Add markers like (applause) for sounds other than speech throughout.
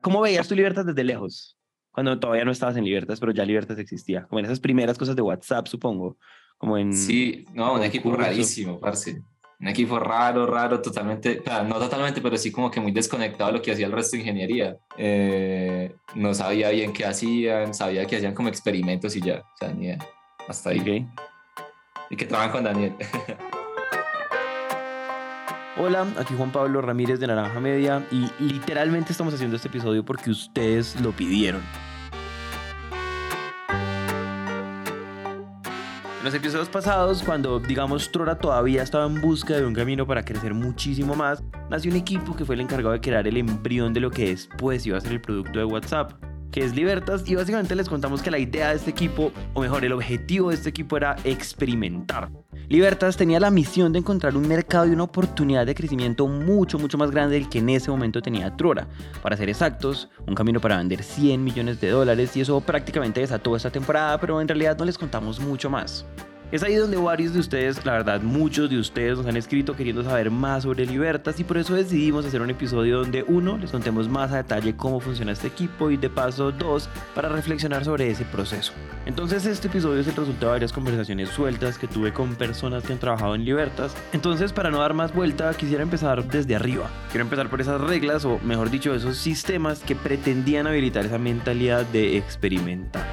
¿cómo veías tu Libertas desde lejos? Cuando todavía no estabas en Libertas, pero ya Libertas existía. Como en esas primeras cosas de WhatsApp, supongo. Como en... Sí, no, un equipo rarísimo, parce. Un equipo raro, raro, totalmente, no totalmente, pero sí como que muy desconectado de lo que hacía el resto de ingeniería. Eh, no sabía bien qué hacían, sabía que hacían como experimentos y ya, o sea, ni. Hasta ahí. Y que trabajan con Daniel. (laughs) Hola, aquí Juan Pablo Ramírez de Naranja Media y literalmente estamos haciendo este episodio porque ustedes lo pidieron. En los episodios pasados, cuando digamos Trora todavía estaba en busca de un camino para crecer muchísimo más, nació un equipo que fue el encargado de crear el embrión de lo que después iba a ser el producto de WhatsApp que es Libertas, y básicamente les contamos que la idea de este equipo, o mejor, el objetivo de este equipo era experimentar. Libertas tenía la misión de encontrar un mercado y una oportunidad de crecimiento mucho, mucho más grande del que en ese momento tenía Trora. Para ser exactos, un camino para vender 100 millones de dólares, y eso prácticamente desató esta temporada, pero en realidad no les contamos mucho más. Es ahí donde varios de ustedes, la verdad muchos de ustedes nos han escrito queriendo saber más sobre Libertas y por eso decidimos hacer un episodio donde uno, les contemos más a detalle cómo funciona este equipo y de paso dos, para reflexionar sobre ese proceso. Entonces este episodio es el resultado de varias conversaciones sueltas que tuve con personas que han trabajado en Libertas. Entonces para no dar más vuelta quisiera empezar desde arriba. Quiero empezar por esas reglas o mejor dicho esos sistemas que pretendían habilitar esa mentalidad de experimentar.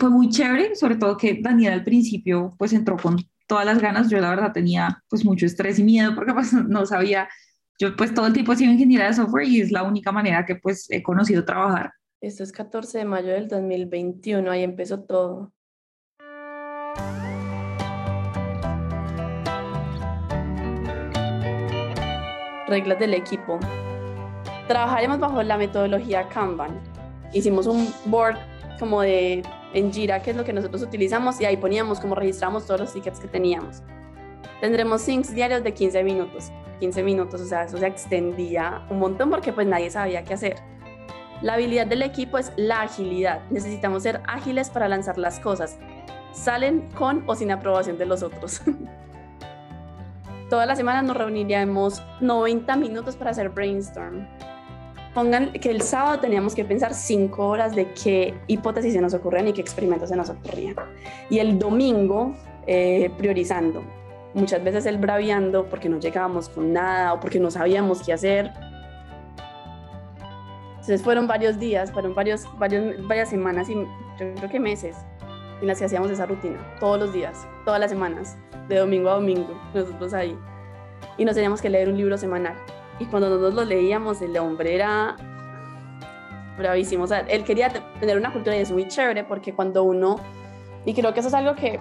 Fue muy chévere, sobre todo que Daniel al principio pues entró con todas las ganas, yo la verdad tenía pues mucho estrés y miedo porque pues (laughs) no sabía, yo pues todo el tiempo he sido ingeniera de software y es la única manera que pues he conocido trabajar. Esto es 14 de mayo del 2021, ahí empezó todo. Reglas del equipo. Trabajaremos bajo la metodología Kanban. Hicimos un board como de en Jira, que es lo que nosotros utilizamos, y ahí poníamos como registramos todos los tickets que teníamos. Tendremos syncs diarios de 15 minutos. 15 minutos, o sea, eso se extendía un montón porque pues nadie sabía qué hacer. La habilidad del equipo es la agilidad. Necesitamos ser ágiles para lanzar las cosas. Salen con o sin aprobación de los otros. (laughs) Todas las semanas nos reuniríamos 90 minutos para hacer brainstorm pongan que el sábado teníamos que pensar cinco horas de qué hipótesis se nos ocurrían y qué experimentos se nos ocurrían. Y el domingo, eh, priorizando. Muchas veces el braviando porque no llegábamos con nada o porque no sabíamos qué hacer. Entonces fueron varios días, fueron varios, varias semanas y yo creo que meses en las que hacíamos esa rutina, todos los días, todas las semanas, de domingo a domingo, nosotros ahí. Y nos teníamos que leer un libro semanal y cuando nosotros lo leíamos, el hombre era bravísimo. O sea, él quería tener una cultura y es muy chévere porque cuando uno, y creo que eso es algo que,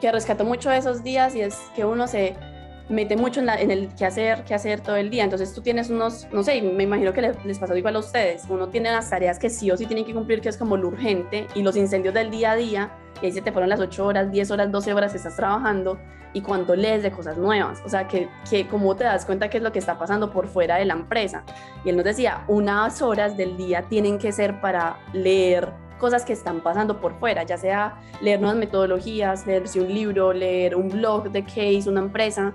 que rescató mucho esos días y es que uno se mete mucho en, en el qué hacer, qué hacer todo el día. Entonces tú tienes unos, no sé, me imagino que les, les pasó igual a ustedes. Uno tiene las tareas que sí o sí tienen que cumplir, que es como lo urgente, y los incendios del día a día, y ahí se te fueron las 8 horas, 10 horas, 12 horas que estás trabajando, y cuando lees de cosas nuevas, o sea, que, que cómo te das cuenta qué es lo que está pasando por fuera de la empresa. Y él nos decía, unas horas del día tienen que ser para leer cosas que están pasando por fuera, ya sea leer nuevas metodologías, leerse un libro, leer un blog de case, una empresa.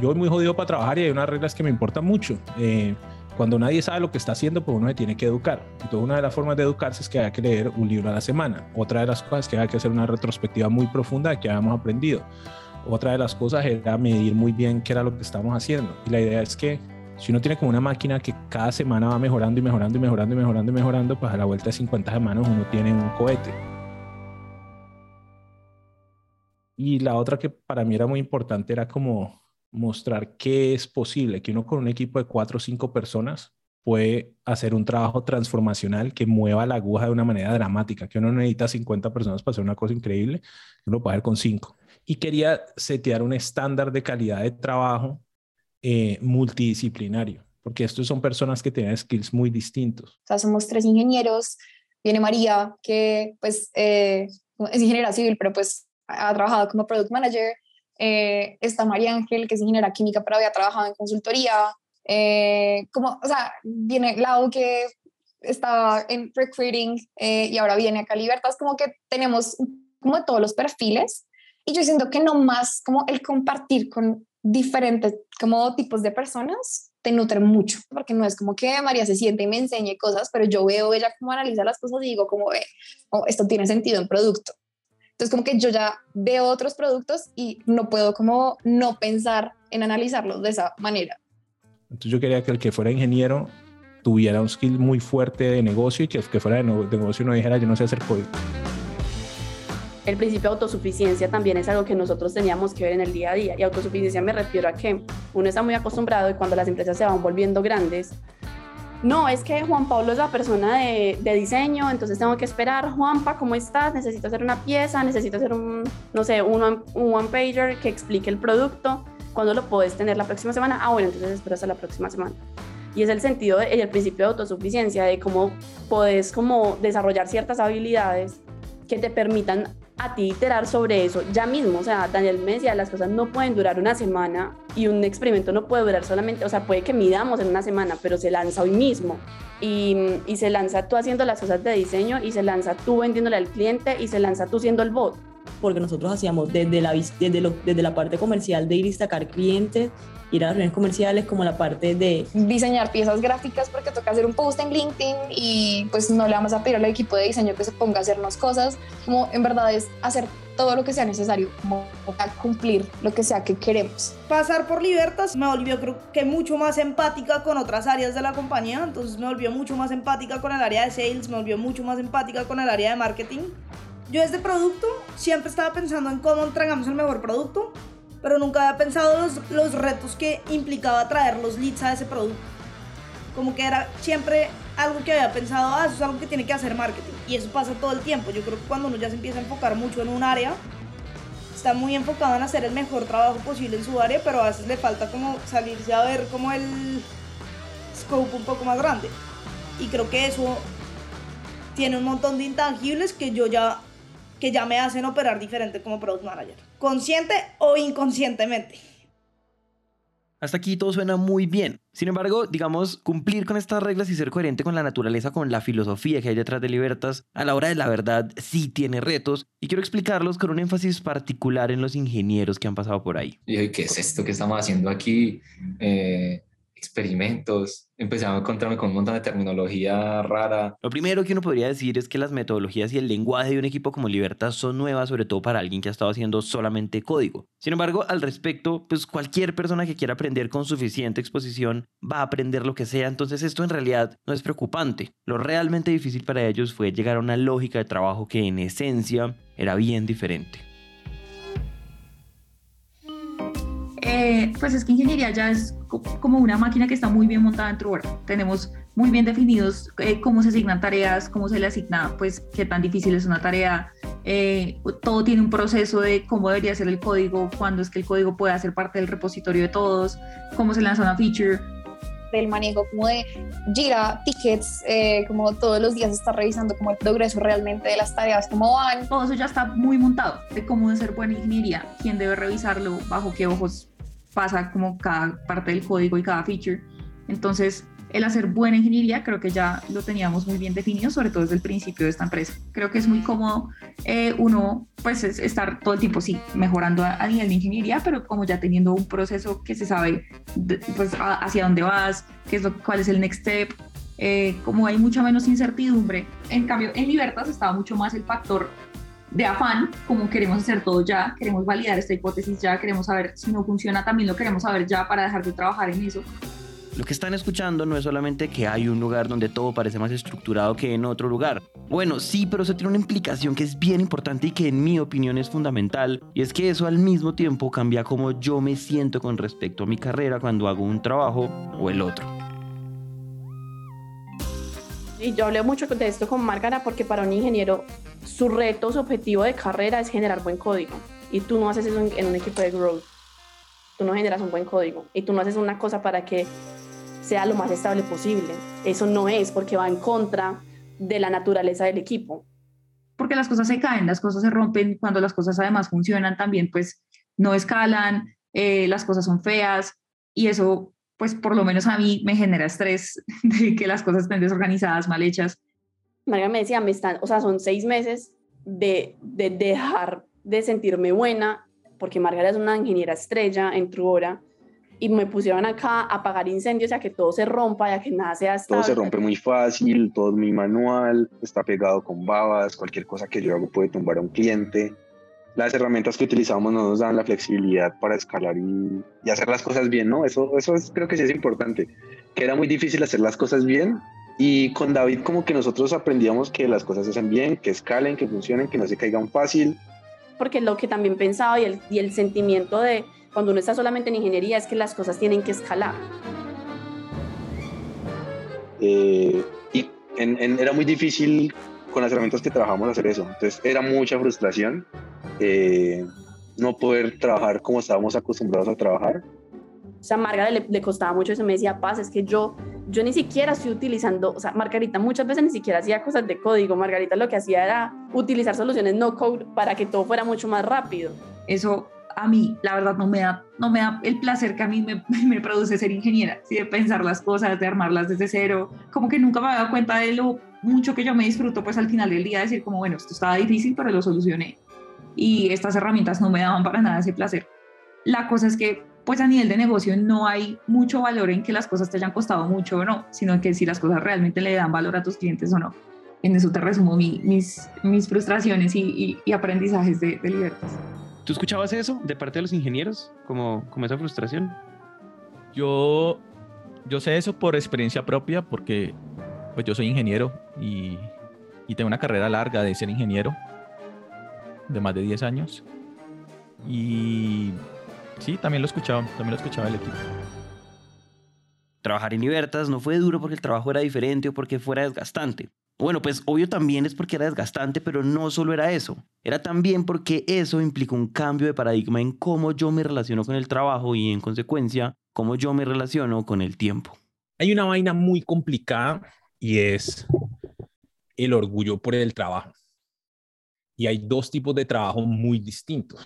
Yo voy muy jodido para trabajar y hay unas reglas que me importan mucho. Eh, cuando nadie sabe lo que está haciendo, pues uno se tiene que educar. Entonces, una de las formas de educarse es que haya que leer un libro a la semana. Otra de las cosas es que haya que hacer una retrospectiva muy profunda de que hayamos aprendido. Otra de las cosas era medir muy bien qué era lo que estamos haciendo. Y la idea es que si uno tiene como una máquina que cada semana va mejorando y mejorando y mejorando y mejorando y mejorando, pues a la vuelta de 50 semanas uno tiene un cohete. Y la otra que para mí era muy importante era como mostrar que es posible, que uno con un equipo de cuatro o cinco personas puede hacer un trabajo transformacional que mueva la aguja de una manera dramática, que uno no necesita 50 personas para hacer una cosa increíble, que uno puede hacer con cinco y quería setear un estándar de calidad de trabajo eh, multidisciplinario, porque estos son personas que tienen skills muy distintos. O sea, somos tres ingenieros, viene María, que pues eh, es ingeniera civil, pero pues ha trabajado como product manager, eh, está María Ángel, que es ingeniera química, pero había trabajado en consultoría, como, o sea, viene Lau, que estaba en recruiting y ahora viene acá a Libertas, como que tenemos como todos los perfiles Y yo siento que no más como el compartir con diferentes como tipos de personas te nutre mucho, porque no es como que María se siente y me enseñe cosas, pero yo veo ella cómo analiza las cosas y digo como, ve, oh, esto tiene sentido en producto. Entonces como que yo ya veo otros productos y no puedo como no pensar en analizarlos de esa manera. Entonces yo quería que el que fuera ingeniero tuviera un skill muy fuerte de negocio y que el que fuera de, negocio no dijera yo no sé hacer código el principio de autosuficiencia también es algo que nosotros teníamos que ver en el día a día. Y autosuficiencia me refiero a que uno está muy acostumbrado y cuando las empresas se van volviendo grandes, no, es que Juan Pablo es la persona de, diseño, entonces tengo que esperar, Juanpa, ¿cómo estás? Necesito hacer una pieza, necesito hacer un, no sé, un, un one pager que explique el producto. ¿Cuándo lo puedes tener la próxima semana? Ah, bueno, entonces esperas a la próxima semana. Y es el sentido y el principio de autosuficiencia, de cómo puedes como desarrollar ciertas habilidades que te permitan a ti iterar sobre eso ya mismo. O sea, Daniel me decía, las cosas no pueden durar una semana y un experimento no puede durar solamente, o sea, puede que midamos en una semana, pero se lanza hoy mismo. Y, y se lanza tú haciendo las cosas de diseño y se lanza tú vendiéndole al cliente y se lanza tú siendo el bot porque nosotros hacíamos desde la, desde, lo, desde la parte comercial de ir a destacar clientes, ir a reuniones comerciales, como la parte de... Diseñar piezas gráficas porque toca hacer un post en LinkedIn y pues no le vamos a pedir al equipo de diseño que se ponga a hacernos cosas, como en verdad es hacer todo lo que sea necesario como para cumplir lo que sea que queremos. Pasar por Libertas me volvió creo que mucho más empática con otras áreas de la compañía, entonces me volvió mucho más empática con el área de sales, me volvió mucho más empática con el área de marketing. Yo desde producto siempre estaba pensando en cómo entregamos el mejor producto, pero nunca había pensado los, los retos que implicaba traer los leads a ese producto. Como que era siempre algo que había pensado, ah, eso es algo que tiene que hacer marketing. Y eso pasa todo el tiempo. Yo creo que cuando uno ya se empieza a enfocar mucho en un área, está muy enfocado en hacer el mejor trabajo posible en su área, pero a veces le falta como salirse a ver como el scope un poco más grande. Y creo que eso tiene un montón de intangibles que yo ya que ya me hacen operar diferente como product manager, consciente o inconscientemente. Hasta aquí todo suena muy bien. Sin embargo, digamos, cumplir con estas reglas y ser coherente con la naturaleza, con la filosofía que hay detrás de Libertas, a la hora de la verdad sí tiene retos y quiero explicarlos con un énfasis particular en los ingenieros que han pasado por ahí. ¿Y qué es esto que estamos haciendo aquí? Eh, experimentos, empecé a encontrarme con un montón de terminología rara. Lo primero que uno podría decir es que las metodologías y el lenguaje de un equipo como Libertad son nuevas, sobre todo para alguien que ha estado haciendo solamente código. Sin embargo, al respecto, pues cualquier persona que quiera aprender con suficiente exposición va a aprender lo que sea, entonces esto en realidad no es preocupante. Lo realmente difícil para ellos fue llegar a una lógica de trabajo que en esencia era bien diferente. Eh, pues es que ingeniería ya es como una máquina que está muy bien montada en Truework. Tenemos muy bien definidos eh, cómo se asignan tareas, cómo se le asigna, pues qué tan difícil es una tarea. Eh, todo tiene un proceso de cómo debería ser el código, cuándo es que el código puede ser parte del repositorio de todos, cómo se lanza una feature. El manejo como de Jira, tickets, como todos los días está revisando como el progreso realmente de las tareas, cómo van. Todo eso ya está muy montado de cómo debe ser buena ingeniería, quién debe revisarlo, bajo qué ojos pasa como cada parte del código y cada feature. Entonces, el hacer buena ingeniería creo que ya lo teníamos muy bien definido, sobre todo desde el principio de esta empresa. Creo que es muy cómodo eh, uno pues estar todo el tiempo sí mejorando a, nivel de ingeniería, pero como ya teniendo un proceso que se sabe pues hacia dónde vas, qué es lo, cuál es el next step, eh, como hay mucha menos incertidumbre. En cambio, en Libertas estaba mucho más el factor de afán, como queremos hacer todo ya, queremos validar esta hipótesis ya, queremos saber si no funciona, también lo queremos saber ya para dejar de trabajar en eso. Lo que están escuchando no es solamente que hay un lugar donde todo parece más estructurado que en otro lugar. Bueno, sí, pero eso tiene una implicación que es bien importante y que en mi opinión es fundamental, y es que eso al mismo tiempo cambia cómo yo me siento con respecto a mi carrera cuando hago un trabajo o el otro. Y yo hablé mucho de esto con Márgara porque para un ingeniero su reto, su objetivo de carrera es generar buen código. Y tú no haces eso en, un equipo de growth. Tú no generas un buen código. Y tú no haces una cosa para que sea lo más estable posible. Eso no es porque va en contra de la naturaleza del equipo. Porque las cosas se caen, las cosas se rompen, cuando las cosas además funcionan también, pues no escalan, eh, las cosas son feas y eso, pues por lo menos a mí me genera estrés (laughs) de que las cosas estén desorganizadas, mal hechas María me decía, me están, o sea, son seis meses de, de dejar de sentirme buena, porque Margarita es una ingeniera estrella en Truora, y me pusieron acá a apagar incendios, a que todo se rompa, a que nada sea estable. Todo se rompe muy fácil, todo es muy manual, está pegado con babas, cualquier cosa que yo hago puede tumbar a un cliente. Las herramientas que utilizamos no nos dan la flexibilidad para escalar y, y hacer las cosas bien, ¿no? Eso, eso es, creo que sí es importante, que era muy difícil hacer las cosas bien y con David como que nosotros aprendíamos que las cosas se hacen bien, que escalen, que funcionen, que no se caigan fácil. Porque lo que también pensaba y el, y el sentimiento de cuando uno está solamente en ingeniería es que las cosas tienen que escalar. Eh, y en, en, era muy difícil con las herramientas que trabajamos hacer eso. Entonces era mucha frustración eh, no poder trabajar como estábamos acostumbrados a trabajar. O sea, Margarita le, le, costaba mucho eso, me decía, Paz, es que yo, yo ni siquiera estoy utilizando, o sea, Margarita muchas veces ni siquiera hacía cosas de código, Margarita lo que hacía era utilizar soluciones no code para que todo fuera mucho más rápido. Eso a mí, la verdad, no me da, no me da el placer que a mí me, (laughs) me produce ser ingeniera, ¿sí? de pensar las cosas, de armarlas desde cero, como que nunca me había dado cuenta de lo mucho que yo me disfruto, pues al final del día decir como, bueno, esto estaba difícil, pero lo solucioné. Y estas herramientas no me daban para nada ese placer. La cosa es que, pues a nivel de negocio no hay mucho valor en que las cosas te hayan costado mucho o no, sino que si las cosas realmente le dan valor a tus clientes o no. En eso te resumo mi, mis, mis frustraciones y, y, y aprendizajes de, de Libertas. ¿Tú escuchabas eso de parte de los ingenieros? Como, como esa frustración. Yo, yo sé eso por experiencia propia, porque pues yo soy ingeniero y, y tengo una carrera larga de ser ingeniero, de más de 10 años. Y sí, también lo escuchaba, también lo escuchaba el equipo. Trabajar en Libertas no fue duro porque el trabajo era diferente o porque fuera desgastante. Bueno, pues obvio también es porque era desgastante, pero no solo era eso. Era también porque eso implica un cambio de paradigma en cómo yo me relaciono con el trabajo y en consecuencia cómo yo me relaciono con el tiempo. Hay una vaina muy complicada y es el orgullo por el trabajo. Y hay dos tipos de trabajo muy distintos.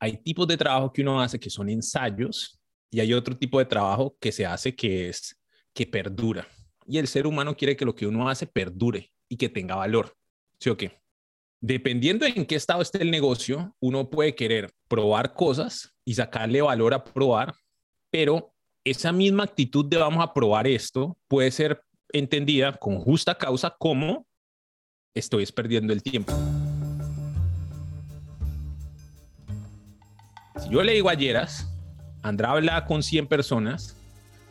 Hay tipos de trabajo que uno hace que son ensayos y hay otro tipo de trabajo que se hace que es que perdura y el ser humano quiere que lo que uno hace perdure y que tenga valor. ¿Sí o qué? Dependiendo en qué estado esté el negocio, uno puede querer probar cosas y sacarle valor a probar, pero esa misma actitud de vamos a probar esto puede ser entendida con justa causa como estoy perdiendo el tiempo. Si yo le digo a Yeras, Andrá habla con 100 personas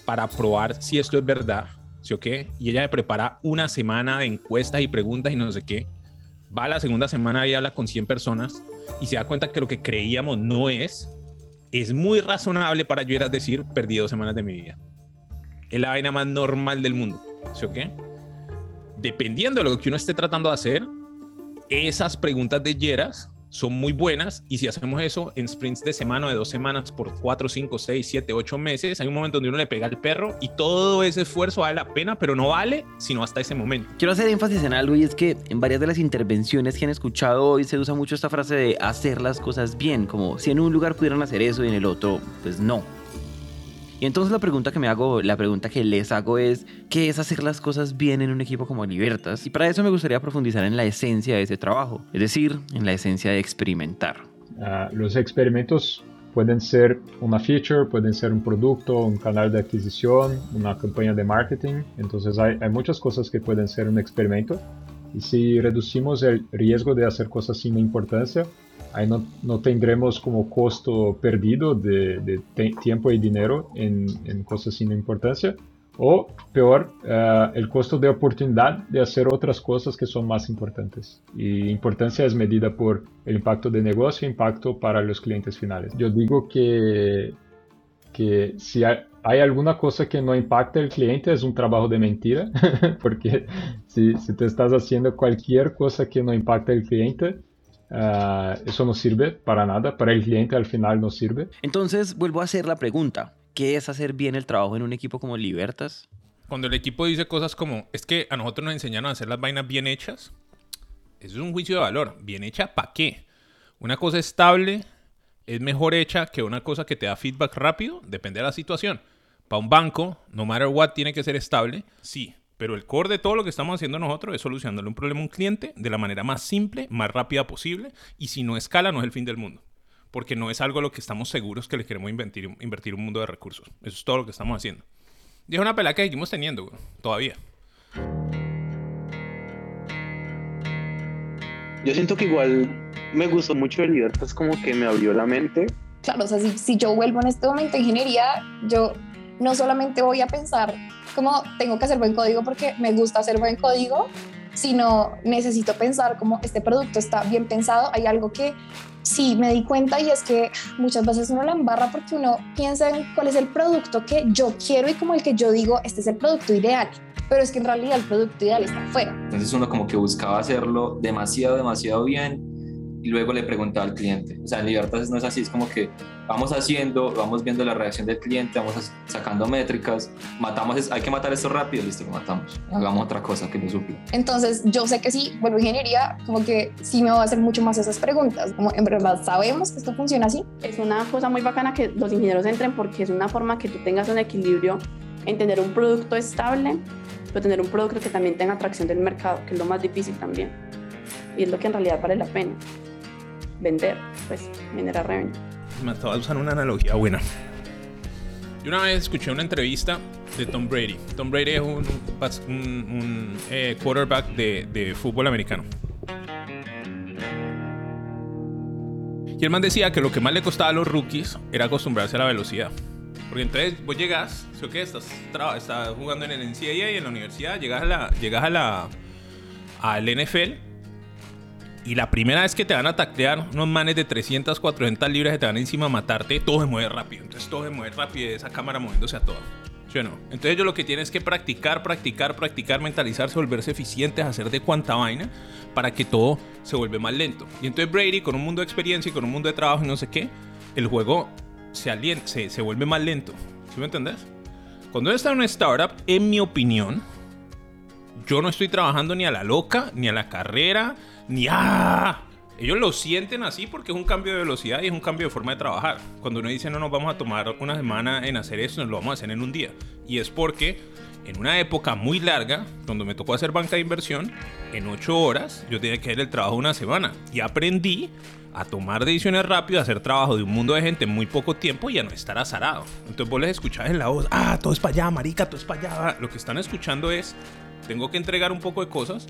para probar si esto es verdad, ¿sí o qué? Y ella me prepara una semana de encuestas y preguntas y no sé qué. Va a la segunda semana y habla con 100 personas y se da cuenta que lo que creíamos no es. Es muy razonable para yo era decir, perdí dos semanas de mi vida. Es la vaina más normal del mundo, ¿sí o qué? Dependiendo de lo que uno esté tratando de hacer, esas preguntas de Yeras son muy buenas y si hacemos eso en sprints de semana de dos semanas por cuatro, cinco, seis, siete, ocho meses, hay un momento donde uno le pega al perro y todo ese esfuerzo vale la pena, pero no vale sino hasta ese momento. Quiero hacer énfasis en algo y es que en varias de las intervenciones que han escuchado hoy se usa mucho esta frase de hacer las cosas bien, como si en un lugar pudieran hacer eso y en el otro, pues no. Y entonces la pregunta que me hago, la pregunta que les hago es, ¿qué es hacer las cosas bien en un equipo como Libertas? Y para eso me gustaría profundizar en la esencia de ese trabajo, es decir, en la esencia de experimentar. Uh, los experimentos pueden ser una feature, pueden ser un producto, un canal de adquisición, una campaña de marketing. Entonces hay, hay muchas cosas que pueden ser un experimento. Y si reducimos el riesgo de hacer cosas sin importancia, ahí no, no, tendremos como costo perdido de, de tiempo y dinero en, en, cosas sin importancia. O peor, uh, el costo de oportunidad de hacer otras cosas que son más importantes. Y importancia es medida por el impacto de negocio impacto para los clientes finales. Yo digo que, que si hay, hay alguna cosa que no impacta al cliente es un trabajo de mentira, (laughs) porque si, si te estás haciendo cualquier cosa que no impacta al cliente, Uh, eso no sirve para nada, para el cliente al final no sirve. Entonces vuelvo a hacer la pregunta, ¿qué es hacer bien el trabajo en un equipo como Libertas? Cuando el equipo dice cosas como, es que a nosotros nos enseñaron a hacer las vainas bien hechas, eso es un juicio de valor. ¿Bien hecha para qué? Una cosa estable es mejor hecha que una cosa que te da feedback rápido, depende de la situación. Para un banco, no matter what, tiene que ser estable, sí. Pero el core de todo lo que estamos haciendo nosotros es solucionándole un problema a un cliente de la manera más simple, más rápida posible. Y si no escala, no es el fin del mundo. Porque no es algo a lo que estamos seguros que le queremos invertir, invertir un mundo de recursos. Eso es todo lo que estamos haciendo. Y es una pelea que seguimos teniendo, güey, todavía. Yo siento que igual me gustó mucho el Libertas, como que me abrió la mente. Claro, o sea, si, si yo vuelvo en este momento a ingeniería, yo no solamente voy a pensar como tengo que hacer buen código porque me gusta hacer buen código, sino necesito pensar como este producto está bien pensado, hay algo que sí me di cuenta y es que muchas veces uno la embarra porque uno piensa en cuál es el producto que yo quiero y como el que yo digo, este es el producto ideal, pero es que en realidad el producto ideal está afuera. Entonces uno como que buscaba hacerlo demasiado, demasiado bien y luego le preguntaba al cliente. O sea, en Libertad no es así, es como que vamos haciendo, vamos viendo la reacción del cliente, vamos sacando métricas, matamos, hay que matar esto rápido, listo, lo matamos. Hagamos otra cosa que no suple. Entonces, yo sé que sí, vuelvo a ingeniería, como que sí me va a hacer mucho más esas preguntas, como en verdad sabemos que esto funciona así. Es una cosa muy bacana que los ingenieros entren porque es una forma que tú tengas un equilibrio en tener un producto estable, pero tener un producto que también tenga atracción del mercado, que es lo más difícil también. Y es lo que en realidad vale la pena. Vender, pues, generar revenue me estaba usando una analogía buena. Yo una vez escuché una entrevista de Tom Brady. Tom Brady es un, un, eh, quarterback de, de, fútbol americano. Y el man decía que lo que más le costaba a los rookies era acostumbrarse a la velocidad. Porque entonces vos llegas, ¿sí o qué? Estás, estás jugando en el NCAA y en la universidad, llegas a la, llegas a la, al NFL y la primera vez que te van a taclear unos manes de 300, 400 libras que te van encima a matarte, todo se mueve rápido. Entonces todo se mueve rápido esa cámara moviéndose a todo. ¿Sí o no? Entonces yo lo que tienes que practicar, practicar, practicar, mentalizarse, volverse eficientes, hacer de cuanta vaina para que todo se vuelva más lento. Y entonces Brady, con un mundo de experiencia y con un mundo de trabajo y no sé qué, el juego se, se, se vuelve más lento. ¿Sí me entendés? Cuando está en una startup, en mi opinión, yo no estoy trabajando ni a la loca, ni a la carrera, ni a... Ellos lo sienten así porque es un cambio de velocidad y es un cambio de forma de trabajar. Cuando uno dice no nos vamos a tomar una semana en hacer esto, nos lo vamos a hacer en un día. Y es porque en una época muy larga, cuando me tocó hacer banca de inversión, en ocho horas yo tenía que hacer el trabajo una semana. Y aprendí a tomar decisiones rápidas, a hacer trabajo de un mundo de gente en muy poco tiempo y a no estar azarado. Entonces vos les escuchás en la voz, ah, todo es para allá, marica, todo es para allá. Lo que están escuchando es, tengo que entregar un poco de cosas,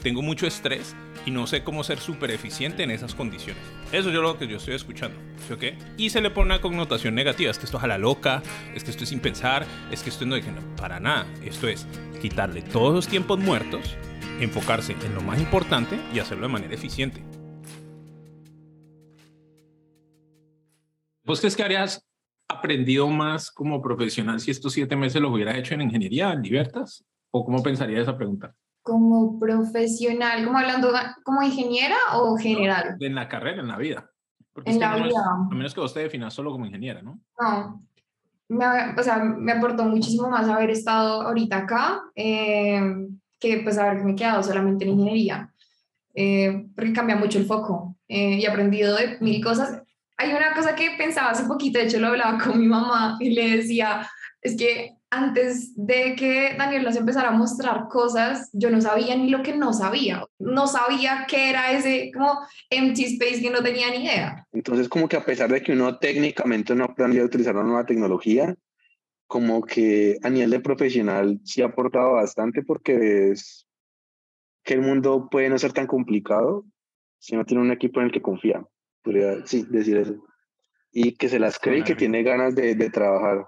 tengo mucho estrés y no sé cómo ser súper eficiente en esas condiciones. Eso es lo que yo estoy escuchando. ¿sí, okay? Y se le pone una connotación negativa. Es que esto es a la loca, es que esto es sin pensar, es que esto no es para nada. Esto es quitarle todos los tiempos muertos, enfocarse en lo más importante y hacerlo de manera eficiente. ¿Vos crees que habrías aprendido más como profesional si estos siete meses los hubieras hecho en ingeniería, en Libertas? ¿O cómo pensaría esa pregunta? como profesional, como hablando como ingeniera o general? En la carrera, en la vida. en la vida. a menos que vos te definas solo como ingeniera, ¿no? No. Me, o sea, me aportó muchísimo más haber estado ahorita acá eh, que pues haberme quedado solamente en ingeniería. Eh, porque cambia mucho el foco eh, y he aprendido de mil cosas. Hay una cosa que pensaba hace poquito, de hecho lo hablaba con mi mamá y le decía, es que antes de que Daniel nos empezara a mostrar cosas, yo no sabía ni lo que no sabía. No sabía qué era ese como empty space que no tenía ni idea. Entonces, como que a pesar de que uno técnicamente no aprendía a utilizar una nueva tecnología, como que a nivel de profesional sí ha aportado bastante porque es que el mundo puede no ser tan complicado si no tiene un equipo en el que confía. Podría, sí, decir eso. Y que se las cree y que tiene ganas de, de trabajar.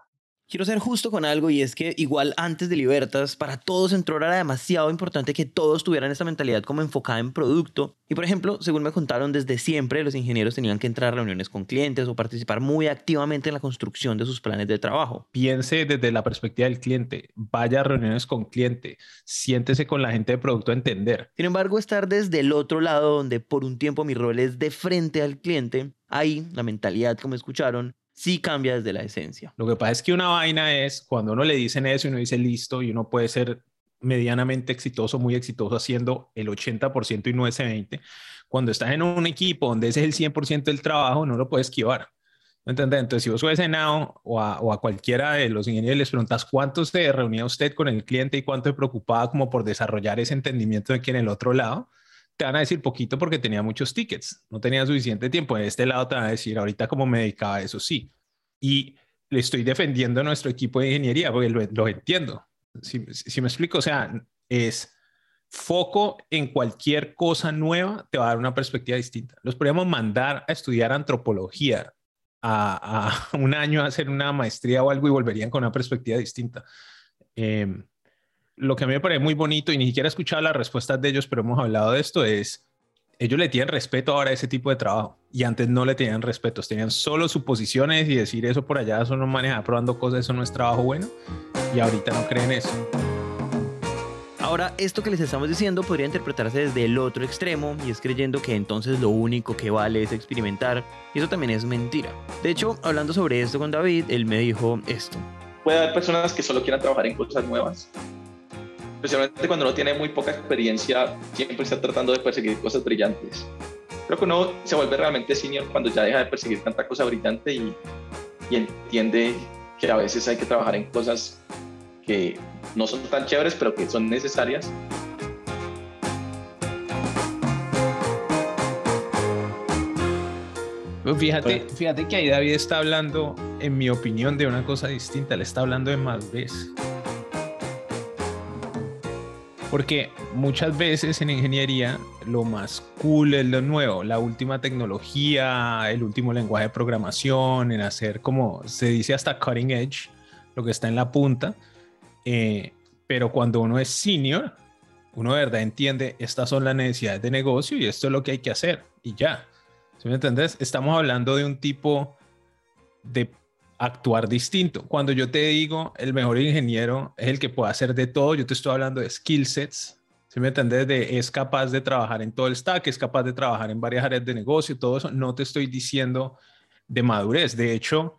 Quiero ser justo con algo y es que igual antes de Libertas, para todos entró era demasiado importante que todos tuvieran esta mentalidad como enfocada en producto. Y por ejemplo, según me contaron, desde siempre los ingenieros tenían que entrar a reuniones con clientes o participar muy activamente en la construcción de sus planes de trabajo. Piense desde la perspectiva del cliente, vaya a reuniones con cliente, siéntese con la gente de producto a entender. Sin embargo, estar desde el otro lado, donde por un tiempo mi rol es de frente al cliente, ahí la mentalidad, como escucharon, sí cambia desde la esencia. Lo que pasa es que una vaina es cuando uno le dicen eso y uno dice listo y uno puede ser medianamente exitoso, muy exitoso haciendo el 80% y no ese 20%. Cuando estás en un equipo donde ese es el 100% del trabajo, no lo puedes esquivar. ¿Me entiendes? Entonces, si vos subes a o a, cualquiera de los ingenieros les preguntas cuánto se reunía usted con el cliente y cuánto se preocupaba como por desarrollar ese entendimiento de que en el otro lado, te van a decir poquito porque tenía muchos tickets, no tenía suficiente tiempo. En este lado te van a decir ahorita cómo me dedicaba a eso, sí. Y le estoy defendiendo a nuestro equipo de ingeniería porque lo, entiendo. Si, si me explico, o sea, es foco en cualquier cosa nueva te va a dar una perspectiva distinta. Los podríamos mandar a estudiar antropología a, (laughs) un año a hacer una maestría o algo y volverían con una perspectiva distinta. Em, lo que a mí me parece muy bonito y ni siquiera he escuchado las respuestas de ellos, pero hemos hablado de esto, es ellos le tienen respeto ahora a ese tipo de trabajo y antes no le tenían respeto, tenían solo suposiciones y decir eso por allá, eso no maneja probando cosas, eso no es trabajo bueno y ahorita no creen eso. Ahora, esto que les estamos diciendo podría interpretarse desde el otro extremo y es creyendo que entonces lo único que vale es experimentar y eso también es mentira. De hecho, hablando sobre esto con David, él me dijo esto. Puede haber personas que solo quieran trabajar en cosas nuevas, especialmente cuando uno tiene muy poca experiencia, siempre está tratando de perseguir cosas brillantes. Creo que uno se vuelve realmente senior cuando ya deja de perseguir tanta cosa brillante y, y entiende que a veces hay que trabajar en cosas que no son tan chéveres, pero que son necesarias. Fíjate, fíjate que ahí David está hablando, en mi opinión, de una cosa distinta. Le está hablando de madurez. Porque muchas veces en ingeniería lo más cool es lo nuevo, la última tecnología, el último lenguaje de programación, en hacer como se dice hasta cutting edge, lo que está en la punta. Eh, pero cuando uno es senior, uno de verdad entiende, estas son las necesidades de negocio y esto es lo que hay que hacer y ya. ¿Sí me entendés? Estamos hablando de un tipo de actuar distinto. Cuando yo te digo el mejor ingeniero es el que puede hacer de todo, yo te estoy hablando de skill sets. ¿Sí me entendés? De es capaz de trabajar en todo el stack, es capaz de trabajar en varias áreas de negocio, todo eso. No te estoy diciendo de madurez. De hecho,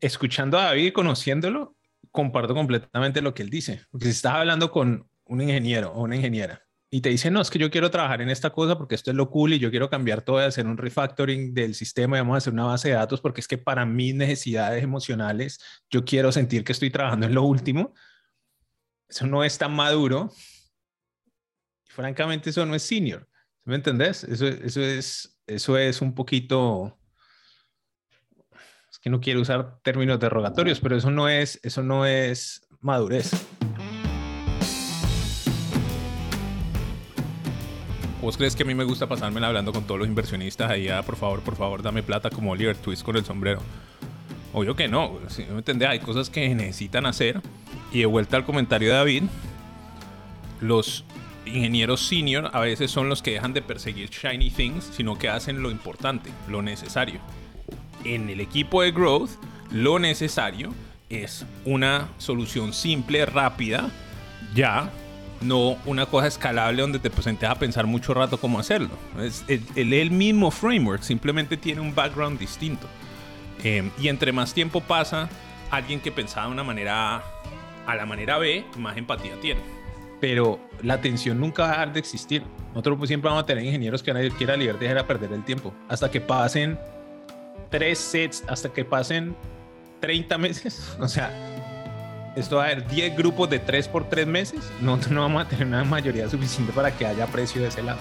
escuchando a David y conociéndolo, comparto completamente lo que él dice. Porque si estás hablando con un ingeniero o una ingeniera y te dice, no, es que yo quiero trabajar en esta cosa porque esto es lo cool y yo quiero cambiar todo y hacer un refactoring del sistema y vamos a hacer una base de datos porque es que para mis necesidades emocionales yo quiero sentir que estoy trabajando en lo último. Eso no es tan maduro. Y francamente, eso no es senior. ¿Me entendés? Eso, eso, es, eso es un poquito que no quiero usar términos derogatorios, pero eso no es, eso no es madurez. ¿Vos crees que a mí me gusta pasarme hablando con todos los inversionistas ahí, ah, por favor, por favor, dame plata como Oliver Twist con el sombrero? Obvio que no, si me entiendes, hay cosas que necesitan hacer. Y de vuelta al comentario de David, los ingenieros senior a veces son los que dejan de perseguir shiny things, sino que hacen lo importante, lo necesario en el equipo de Growth lo necesario es una solución simple, rápida, ya, no una cosa escalable donde te presentes a pensar mucho rato cómo hacerlo. Es el, mismo framework, simplemente tiene un background distinto. Em, y entre más tiempo pasa, alguien que pensaba de una manera A a la manera B, más empatía tiene. Pero la atención nunca va a dejar de existir. Nosotros pues, siempre vamos a tener ingenieros que nadie quiera liberar dejar a perder el tiempo. Hasta que pasen tres sets hasta que pasen 30 meses. (laughs) O sea, esto va a haber 10 grupos de 3 por 3 meses. No, no vamos a tener una mayoría suficiente para que haya precio de ese lado.